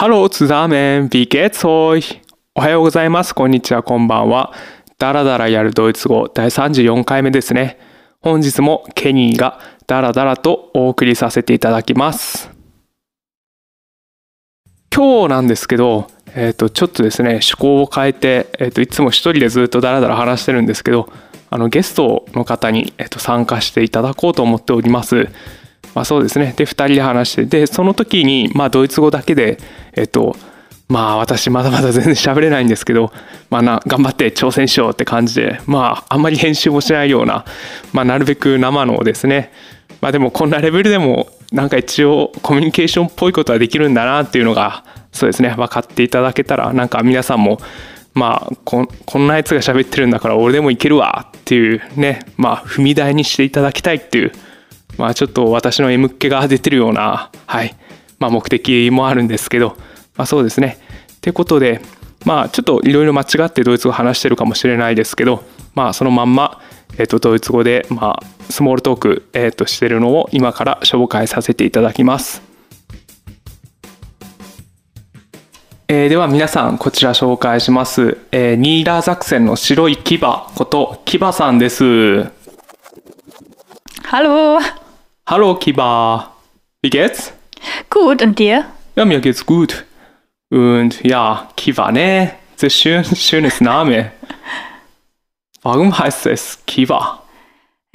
Hallo zusammen, wie geht's euch? おはようございます。こんにちは、こんばんは。ダラダラやるドイツ語第34回目ですね。本日もケニーがダラダラとお送りさせていただきます。今日なんですけど、えっ、と、ちょっとですね、趣向を変えて、えっ、と、いつも一人でずっとダラダラ話してるんですけど、あの、ゲストの方に、えっ、と、参加していただこうと思っております。まあそうですね。で、2人で話して、で、その時に、まあドイツ語だけで、えっと、まあ私まだまだ全然喋れないんですけど、まあな、頑張って挑戦しようって感じで、まああんまり編集もしないような、まあなるべく生のですね、まあでもこんなレベルでも、なんか一応コミュニケーションっぽいことはできるんだなっていうのが、そうですね、分かっていただけたら、なんか皆さんも、まあここんなやつが喋ってるんだから俺でもいけるわっていうね、まあ踏み台にしていただきたいっていう、まあちょっと私の M っ気が出てるような、はい、まあ目的もあるんですけど、まあそうですね。ってことで、まあちょっといろいろ間違ってドイツ語話してるかもしれないですけど、まあそのまんま、えっとドイツ語で、まあスモールトーク、えっとしてるのを今から紹介させていただきます。えーでは皆さんこちら紹介します、えーニーラーザクセンの白い牙こと牙さんです。Hallo. Hallo Kiba, wie geht's? Gut, und dir? Ja, mir geht's gut. Und ja, Kiva, ne? Sehr schön, schönes Name. Warum heißt es Kiva?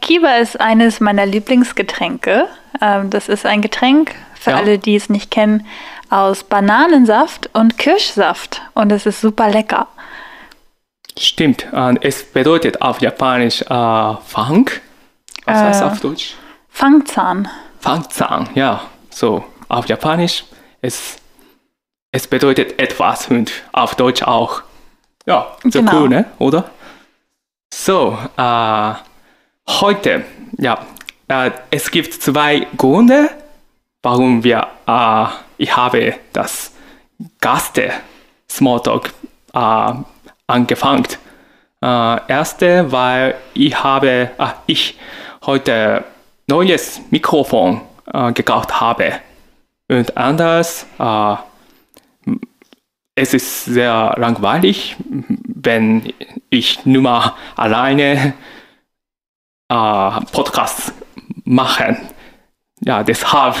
Kiba ist eines meiner Lieblingsgetränke. Ähm, das ist ein Getränk, für Ja. alle, die es nicht kennen, aus Bananensaft und Kirschsaft. Und es ist super lecker. Stimmt, es bedeutet auf Japanisch äh, Fang. Was heißt Äh. auf Deutsch? Fangzahn. Fangzahn, ja. So, auf Japanisch, es, es bedeutet etwas und auf Deutsch auch. Ja, so Genau. cool, ne? Oder? So, äh, heute, ja, äh, es gibt zwei Gründe, warum wir, äh, ich habe das Gaste Smalltalk äh, angefangen. Äh, erste, weil ich habe, ah, ich heute neues Mikrofon äh, gekauft habe. Und anders, äh, es ist sehr langweilig, wenn ich nur mal alleine äh, Podcasts mache. Ja, deshalb,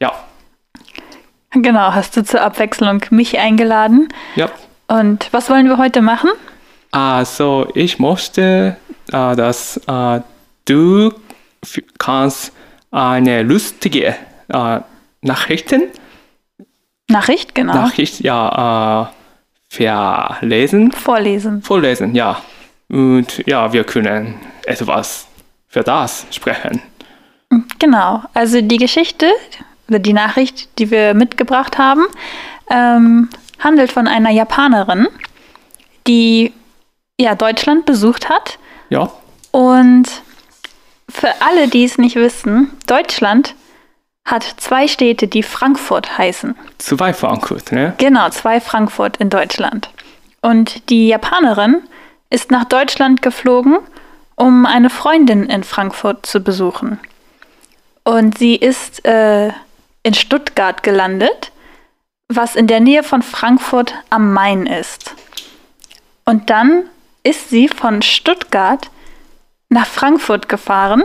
ja, Genau, hast du zur Abwechslung mich eingeladen. ja. Und was wollen wir heute machen? Also ich möchte, äh, dass äh, du kannst eine lustige äh, Nachrichten, Nachricht, genau. Nachricht ja, äh, verlesen, Vorlesen. vorlesen, ja. Und ja, wir können etwas für das sprechen. Genau, also die Geschichte die Nachricht, die wir mitgebracht haben, ähm, handelt von einer Japanerin, die ja Deutschland besucht hat. Ja, Und für alle, die es nicht wissen, Deutschland hat zwei Städte, die Frankfurt heißen. zwei Frankfurt, ne? Genau, zwei Frankfurt in Deutschland. Und die Japanerin ist nach Deutschland geflogen, um eine Freundin in Frankfurt zu besuchen. Und sie ist äh, in Stuttgart gelandet, was in der Nähe von Frankfurt am Main ist. Und dann ist sie von Stuttgart nach Frankfurt gefahren,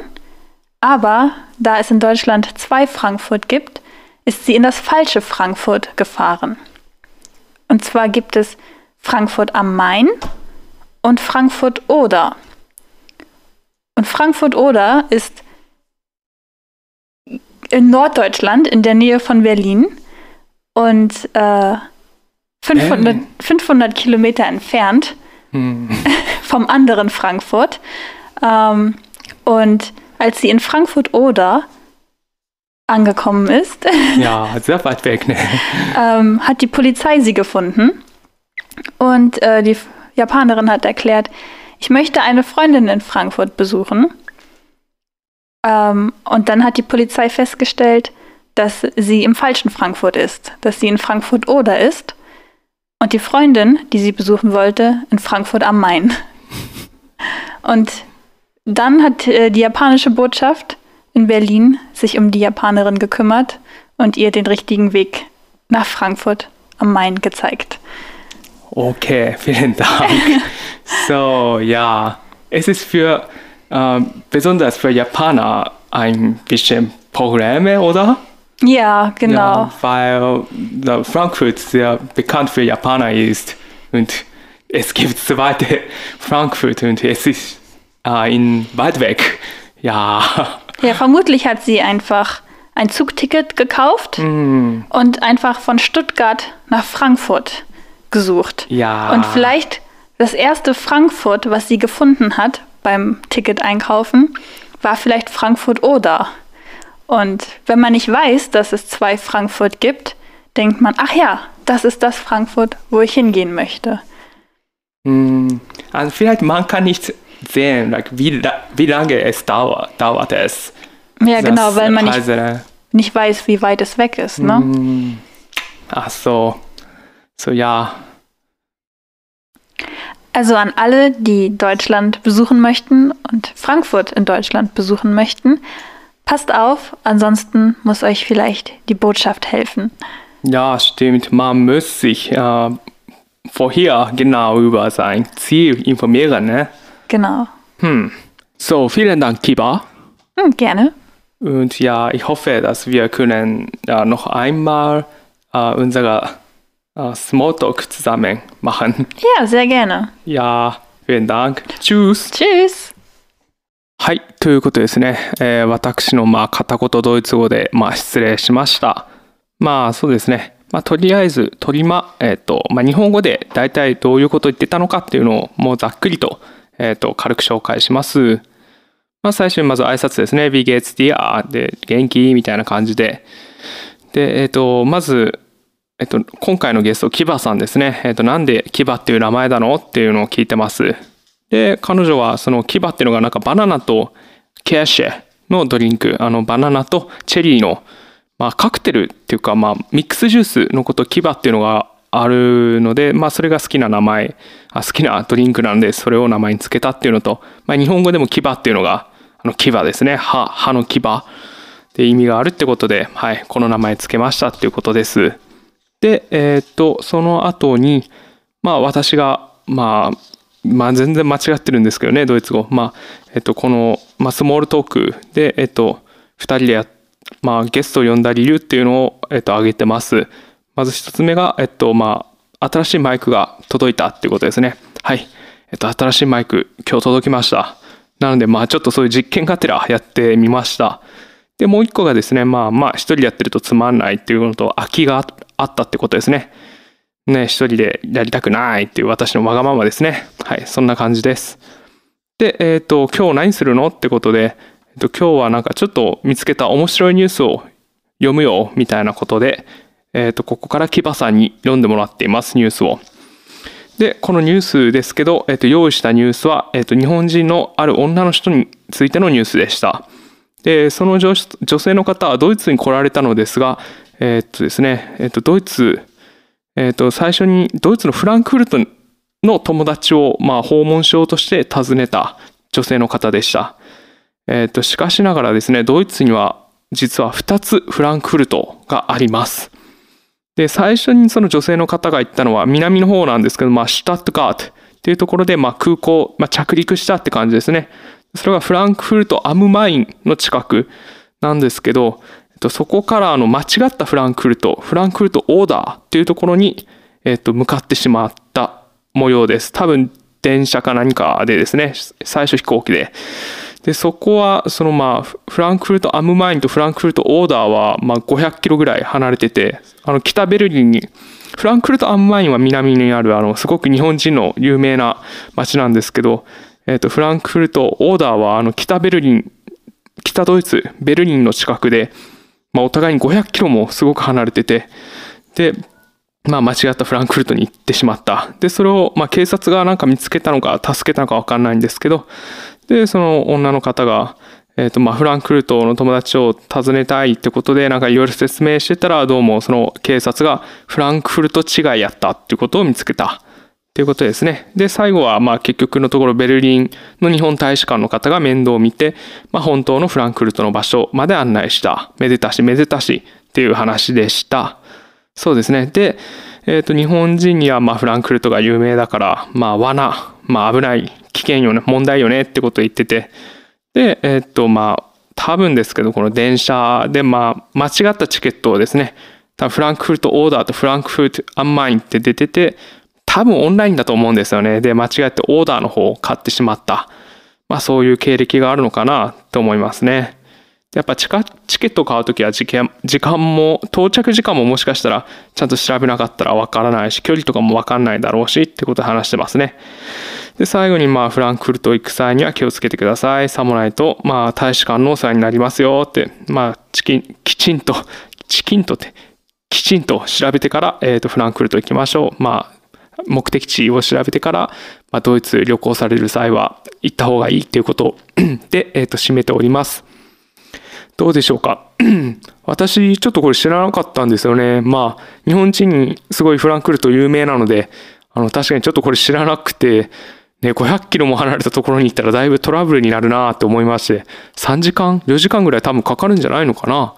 aber da es in Deutschland zwei Frankfurt gibt, ist sie in das falsche Frankfurt gefahren. Und zwar gibt es Frankfurt am Main und Frankfurt Oder. Und Frankfurt Oder ist in Norddeutschland in der Nähe von Berlin und äh, 500, 500 Kilometer entfernt Hm. vom anderen Frankfurt. Ähm, und als sie in Frankfurt Oder angekommen ist, Ja, sehr weit weg, ne? ähm, hat die Polizei sie gefunden. Und äh, die Japanerin hat erklärt, ich möchte eine Freundin in Frankfurt besuchen. Ähm, und dann hat die Polizei festgestellt, dass sie im falschen Frankfurt ist, dass sie in Frankfurt Oder ist und die Freundin, die sie besuchen wollte, in Frankfurt am Main. Und dann hat äh, die japanische Botschaft in Berlin sich um die Japanerin gekümmert und ihr den richtigen Weg nach Frankfurt am Main gezeigt. Okay, vielen Dank. so, ja, es ist für äh, besonders für Japaner ein bisschen Probleme, oder? Ja, genau. Ja, weil Frankfurt sehr bekannt für Japaner ist und es gibt zweite Frankfurt und es ist äh, in weit weg. Ja. Ja, vermutlich hat sie einfach ein Zugticket gekauft Mm, und einfach von Stuttgart nach Frankfurt gesucht. ja. Und vielleicht das erste Frankfurt, was sie gefunden hat beim Ticket einkaufen, war vielleicht Frankfurt oder. Und wenn man nicht weiß, dass es zwei Frankfurt gibt, denkt man, ach ja, das ist das Frankfurt, wo ich hingehen möchte. Mm, also vielleicht man kann nicht sehen, like, wie, wie lange es dauert, dauert es. Ja, genau, weil man nicht, nicht weiß, wie weit es weg ist. Ne? Mm, ach so. So ja. Also an alle, die Deutschland besuchen möchten und Frankfurt in Deutschland besuchen möchten, passt auf, ansonsten muss euch vielleicht die Botschaft helfen. Ja, stimmt. Man muss sich äh, vorher genau über sein Ziel informieren. Ne? Genau. So, vielen Dank, Kiba. Hm, gerne. Und ja, ich hoffe, dass wir können ja, noch einmal äh, unser äh, Smalltalk zusammen machen. Ja, sehr gerne. Ja, vielen Dank. Tschüss. Tschüss. はい、ということですね。えー私のまあ片言ドイツ語でまあ失礼しました。まあそうですね。まあとりあえず、とりま、えっ、と、まあ日本語で大体どういうことを言ってたのかっていうのをもうざっくりと、えっ、と、軽く紹介します。まあ最初にまず挨拶ですね。Wie geht's dir? で、元気？みたいな感じで。で、えっ、と、まず、えっと、今回のゲスト、キバさんですね。えっと、なんでキバっていう名前なの？っていうのを聞いてます。で、彼女はそのキバっていうのがなんかバナナとケアシェのドリンク、あのバナナとチェリーの、まあ、カクテルっていうか、まあ、ミックスジュースのことキバっていうのがあるので、まあ、それが好きな名前、あ好きな ドリンクなんで、それを名前につけたっていうのと、まあ、日本語でもキバっていうのが、あのキバですね。歯、歯の牙って意味があるってことで、はい、この名前つけましたっていうことです。で、えーっと、その後に、まあ私が、まあ、まあ全然間違ってるんですけどね、ドイツ語。まあ、えっと、この、まあ、スモールトークで、えっと、二人でや、まあ、ゲストを呼んだ理由っていうのを、えっと、挙げてます。まず一つ目が、えっと、まあ、新しいマイクが届いたっていうことですね。はい。えっと、新しいマイク、今日届きました。なので、まあ、ちょっとそういう実験がてらやってみました。で、もう一個がですね、まあまあ、一人でやってるとつまんないっていうのと、空きがあったってことですね。ね、一人でやりたくないっていう私のわがままですね。はい、そんな感じです。で、えっ、と、今日何するのってことで、えっと、今日はなんかちょっと見つけた面白いニュースを読むよ、みたいなことで、えっ、と、ここからキバさんに読んでもらっています、ニュースを。で、このニュースですけど、えっ、と、用意したニュースは、えっ、と、日本人のある女の人についてのニュースでした。で、その女女性の方はドイツに来られたのですが、えっ、とですね、えっ、と、ドイツ、えっ、と、最初にドイツのフランクフルトの友達を、まあ、訪問しようとして訪ねた女性の方でした。えっ、と、しかしながらですね、ドイツには実は2つフランクフルトがあります。で、最初にその女性の方が言ったのは南の方なんですけど、まあ、シュタットガートっていうところで、まあ、空港、まあ、着陸したって感じですね。それがフランクフルト・アムマインの近くなんですけど、えっと、そこからあの間違ったフランクフルト、フランクフルト・オーダーっていうところに、えっと、向かってしまった模様です。多分電車か何かでですね、最初飛行機で。で、そこは、そのまあ、フランクフルト・アムマインとフランクフルト・オーダーは、まあ、500キロぐらい離れてて、あの、北ベルリンに、フランクフルト・アムマインは南にある、あの、すごく日本人の有名な街なんですけど、えっと、フランクフルト・オーダーは、あの、北ベルリン、北ドイツ、ベルリンの近くで、まあ、お互いに500キロもすごく離れてて、で、まあ、間違ったフランクフルトに行ってしまった。で、それを、まあ、警察がなんか見つけたのか、助けたのかわかんないんですけど、で、その女の方が、えっ、と、まあ、フランクフルトの友達を訪ねたいってことで、なんかいろいろ説明してたら、どうもその警察がフランクフルト違いやったっていうことを見つけた。っていうことですね。で、最後は、まあ、結局のところ、ベルリンの日本大使館の方が面倒を見て、まあ、本当のフランクフルトの場所まで案内した。めでたしめでたしっていう話でした。そうですねで、えー、と日本人にはまあフランクフルトが有名だからまあ罠、まあ、危ない危険よね問題よねってことを言ってて。でえっ、とまあ多分ですけどこの電車でまあ間違ったチケットをですね多分フランクフルトオーダーとフランクフルトアンマインって出てて多分オンラインだと思うんですよね。で間違ってオーダーの方を買ってしまった。まあそういう経歴があるのかなと思いますね。やっぱチケットを買うときは時間時間も到着時間ももしかしたらちゃんと調べなかったらわからないし距離とかもわかんないだろうしってことで話してますね。で最後にまあフランクフルト行く際には気をつけてください。さもないとまあ大使館のお世話になりますよってまあチキンきちんとチキンとってきちんと調べてから、えー、とフランクフルト行きましょう。まあ目的地を調べてから、まあ、ドイツ旅行される際は行った方がいいということで、えー、と締めております。どうでしょうか？私ちょっとこれ知らなかったんですよねまあ日本人すごいフランクルト有名なのであの確かにちょっとこれ知らなくてね、500キロも離れたところに行ったらだいぶトラブルになるなって思いまして、3時間 ?4 時間ぐらい多分かかるんじゃないのかな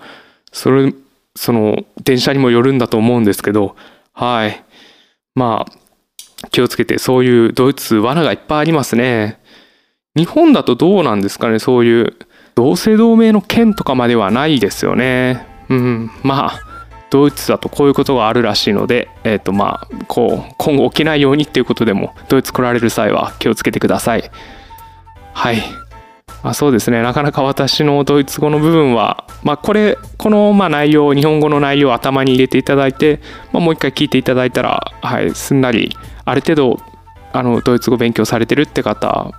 それ、その、電車にもよるんだと思うんですけど、はい。まあ、気をつけて、そういうドイツ罠がいっぱいありますね。日本だとどうなんですかねそういう同姓同名の県とかまではないですよね。うん、まあドイツだとこういうことがあるらしいので、えーとまあ、こう今後起きないようにっていうことでもドイツ来られる際は気をつけてください。はい。あ、そうですねなかなか私のドイツ語の部分は、まあ、これこのま内容日本語の内容を頭に入れていただいて、まあ、もう一回聞いていただいたら、はい、すんなりある程度あのドイツ語勉強されてるって方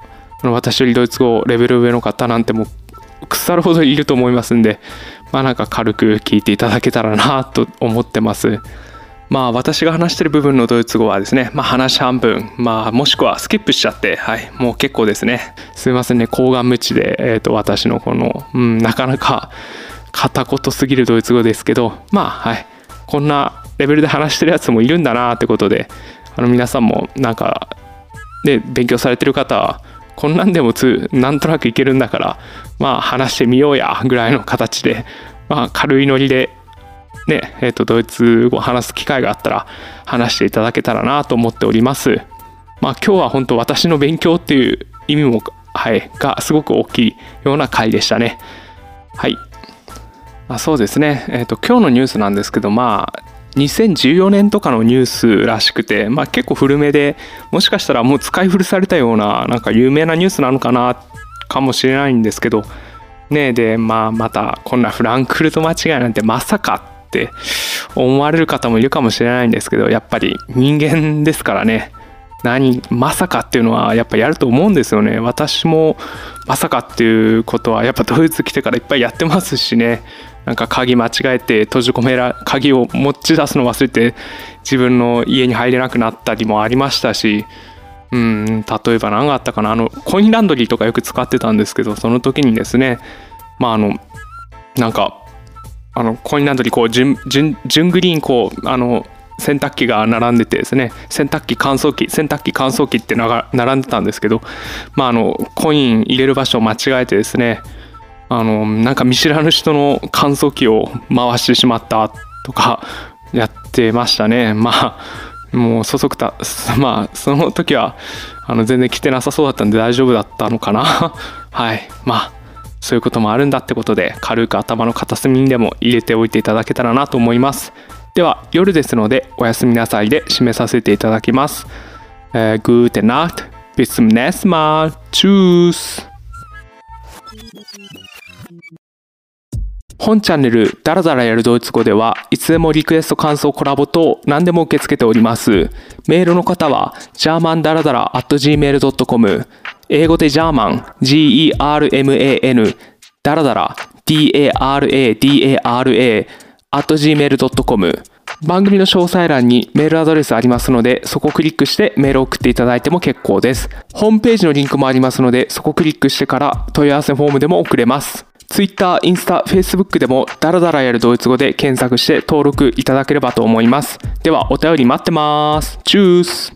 私よりドイツ語レベル上の方なんても腐るほどいると思いますんで、まあなんか軽く聞いていただけたらなと思ってます。まあ私が話してる部分のドイツ語はですね、まあ話半分、まあもしくはスキップしちゃって、はい、もう結構ですね。すいませんね、高顔無知で、えっ、ー、と私のこの、うん、なかなか片言すぎるドイツ語ですけど、まあはい、こんなレベルで話してるやつもいるんだなってことで、あの皆さんもなんか、で、勉強されてる方は、こんなんでもつなんとなくいけるんだからまあ話してみようやぐらいの形で、まあ、軽いノリでねえー、とドイツ語を話す機会があったら話していただけたらなと思っております。まあ今日は本当私の勉強っていう意味も、はい、がすごく大きいような回でしたね。はい。まあ、そうですね、えーと、今日のニュースなんですけどまあ2014年とかのニュースらしくて、まあ、結構古めでもしかしたらもう使い古されたようななんか有名なニュースなのかなかもしれないんですけどねでまあまたこんなフランクフルト間違いなんてまさかって思われる方もいるかもしれないんですけどやっぱり人間ですからね。何まさかっていうのはやっぱやると思うんですよね。私もまさかっていうことはやっぱドイツ来てからいっぱいやってますしね。なんか鍵間違えて閉じ込めら鍵を持ち出すの忘れて自分の家に入れなくなったりもありましたしうん例えば何があったかな。あのコインランドリーとかよく使ってたんですけどその時にですねまああのなんかあのコインランドリーこう順順グリーンこうあの洗濯機が並んでてですね洗濯機乾燥機洗濯機乾燥機って並んでたんですけどまああのコイン入れる場所を間違えてですねあのなんか見知らぬ人の乾燥機を回してしまったとか やってましたね。まあもうそそくた まあその時はあの全然来てなさそうだったんで大丈夫だったのかな。はい。まあそういうこともあるんだってことで軽く頭の片隅にでも入れておいていただけたらなと思います。では夜ですのでおやすみなさいで締めさせていただきます、えー、Gute Nacht bis zum nächsten Mal. Tschüss. 本チャンネルダラダラやるドイツ語ではいつでもリクエスト感想コラボ等何でも受け付けております。メールの方は germandaradara.gmail.com 英語でジャーマン G-E-R-M-A-N ダラダラ D-A-R-A-D-A-R-A at gmail.com 番組の詳細欄にメールアドレスありますので、そこをクリックしてメールを送っていただいても結構です。ホームページのリンクもありますので、そこをクリックしてから問い合わせフォームでも送れます。Twitter、インスタ、Facebook でもダラダラやるドイツ語で検索して登録いただければと思います。ではお便り待ってます。チュース